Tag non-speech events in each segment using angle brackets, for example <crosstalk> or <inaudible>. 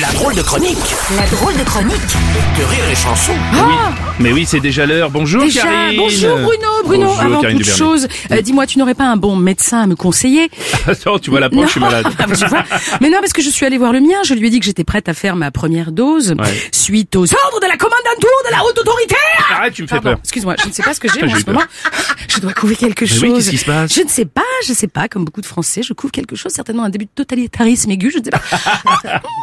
La drôle de chronique La drôle de chronique de Rire et Chanson. Mais oui, c'est déjà l'heure. Bonjour Déjà, Karine. bonjour Bruno, Bruno, Bonjour, avant Karine toute Dubernet. chose, euh, dis-moi, tu n'aurais pas un bon médecin à me conseiller <laughs> Attends, tu vois la poche, je suis malade. <laughs> Ah, tu vois Mais non, parce que je suis allée voir le mien, je lui ai dit que j'étais prête à faire ma première dose, Ouais. suite aux ordres de la commandanture de la haute autorité Arrête, tu me fais Pardon, peur. excuse-moi, je ne sais pas ce que j'ai <laughs> en ce peur. moment. Je dois couvrir quelque Mais chose. oui, qu'est-ce qui se passe Je ne sais pas, je sais pas, comme beaucoup de Français, je couvre quelque chose, certainement un début de totalitarisme aigu, je ne sais pas.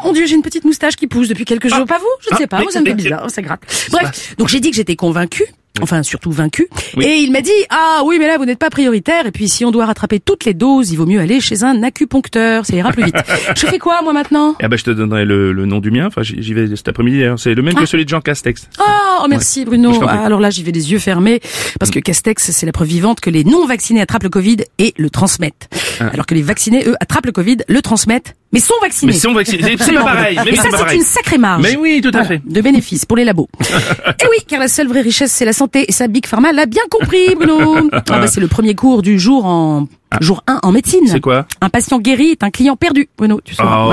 Mon Dieu, j'ai une petite moustache qui pousse depuis quelques jours, pas vous Je ne sais pas, moi ça me fait bizarre, ça gratte. Bref, donc j'ai dit que j'étais convaincue. Enfin, surtout vaincue. Oui. Et il m'a dit, ah oui, mais là, vous n'êtes pas prioritaire. Et puis, si on doit rattraper toutes les doses, il vaut mieux aller chez un acupuncteur. Ça ira plus vite. <laughs> je fais quoi, moi, maintenant? Ah bah je te donnerai le, le nom du mien. Enfin, j'y vais cet après-midi. d'ailleurs. C'est le même que celui de Jean Castex. Oh, oh, merci Bruno. Ah, alors là, j'y vais les yeux fermés parce que Castex, c'est la preuve vivante que les non vaccinés attrapent le Covid et le transmettent. Alors que les vaccinés, eux, attrapent le Covid, le transmettent, mais sont vaccinés. Mais sont vaccinés. C'est pas pareil. Et ça, c'est une sacrée marge. Mais oui, tout à Voilà, fait. De bénéfices pour les labos. <laughs> et oui, car la seule vraie richesse, c'est la santé. Et ça, Big Pharma l'a bien compris, Bruno. <laughs> ah bah, c'est le premier cours du jour en jour 1 en médecine. C'est quoi Un patient guéri est un client perdu, Bruno. Tu sais. Oh.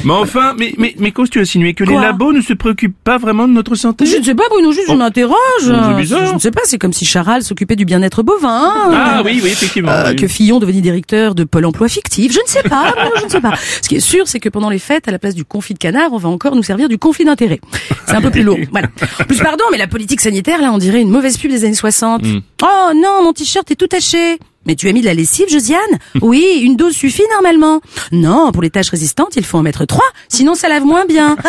Tu mais enfin, mais, mais, mais qu'oses-tu insinuer que les labos ne se préoccupent pas vraiment de notre santé Je ne sais pas, Bruno, juste je Oh. m'interroge. c'est bizarre. Je ne sais pas, c'est comme si Charal s'occupait du bien-être bovin. Ah oui, oui, effectivement. Euh, oui. que Fillon devenait directeur de Pôle emploi fictif. Je ne sais pas, Bruno, je ne sais pas. Ce qui est sûr, c'est que pendant les fêtes, à la place du confit de canard, on va encore nous servir du conflit d'intérêt. C'est un peu plus lourd. <laughs> Voilà. En plus, pardon, mais la politique sanitaire, là, on dirait une mauvaise pub des années 60. Hmm. Oh non, mon t-shirt est tout taché. Mais tu as mis de la lessive, Josiane? Oui, une dose suffit normalement. Non, pour les tâches résistantes, il faut en mettre trois, sinon ça lave moins bien. Oh,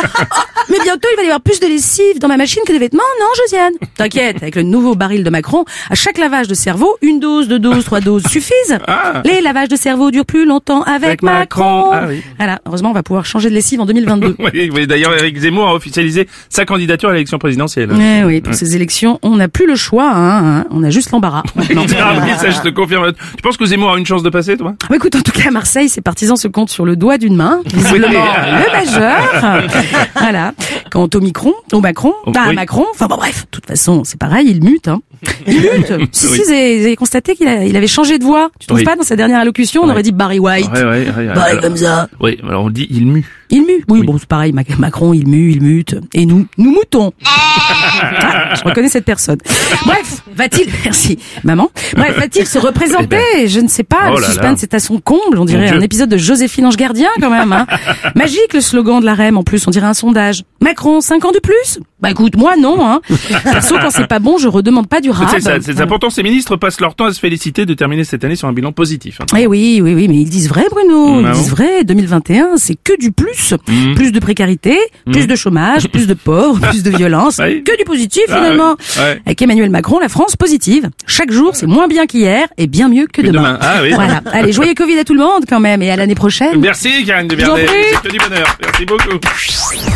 mais bientôt, il va y avoir plus de lessive dans ma machine que de vêtements, non, Josiane? T'inquiète, avec le nouveau baril de Macron, à chaque lavage de cerveau, une dose, deux doses, trois doses suffisent. Ah. Les lavages de cerveau durent plus longtemps avec, Avec Macron. Macron. Ah oui. Voilà, heureusement, on va pouvoir changer de lessive en 2022. <laughs> Oui, oui, d'ailleurs, Eric Zemmour a officialisé sa candidature à l'élection présidentielle. Eh oui, pour ces élections, on n'a plus le choix, hein, hein, on a juste l'embarras. <laughs> Ah oui, ça je te confirme. Tu penses que Zemmour a une chance de passer, toi? Bah, écoute, en tout cas, à Marseille, ses partisans se comptent sur le doigt d'une main, visiblement <laughs> le majeur. voilà. Quant au Micron, au Macron, Oh, bah, à. Macron, enfin bon, bref, de toute façon, c'est pareil, il mute. Hein. Il mute. <laughs> si, Oui. si, vous avez, vous avez constaté qu'il il avait changé de voix. Tu trouves Oui. pas, dans sa dernière allocution, on Ouais. aurait dit Barry White. Ouais, ouais, ouais. Alors- comme ça. Oui, alors on dit il mue. Il mue. Oui, bon, c'est pareil. Mac- Macron, il mue, il mute. Et nous, nous moutons. <laughs> Ah, je reconnais cette personne. Bref, va-t-il, <laughs> merci, maman. Bref, va-t-il se représenter? Je ne sais pas. Eh Oh le là. suspense est à son comble. On dirait un épisode de Joséphine Ange Gardien, quand même, hein. Magique, le slogan de la REM. En plus, on dirait un sondage. Macron, 5 ans de plus? Bah, écoute, moi, non, hein. <laughs> Perso, quand c'est pas bon, je redemande pas du rap. c'est ça, c'est ça. Voilà. Pourtant, ces ministres passent leur temps à se féliciter de terminer cette année sur un bilan positif. hein. Eh oui, oui, oui, mais ils disent vrai, Bruno. Mm, ah Ils disent bon vrai. 2021, c'est que du plus. Mm. Plus de précarité, plus de chômage, plus de pauvres, <laughs> plus de violence. Oui. Que du positif, Ah, finalement. ouais. Avec Emmanuel Macron, la France positive. Chaque jour, c'est moins bien qu'hier et bien mieux que Que demain. demain. Ah oui. Voilà. Allez, joyeux Covid à tout le monde, quand même, et à l'année prochaine. Merci, Karine de bonheur. Merci beaucoup.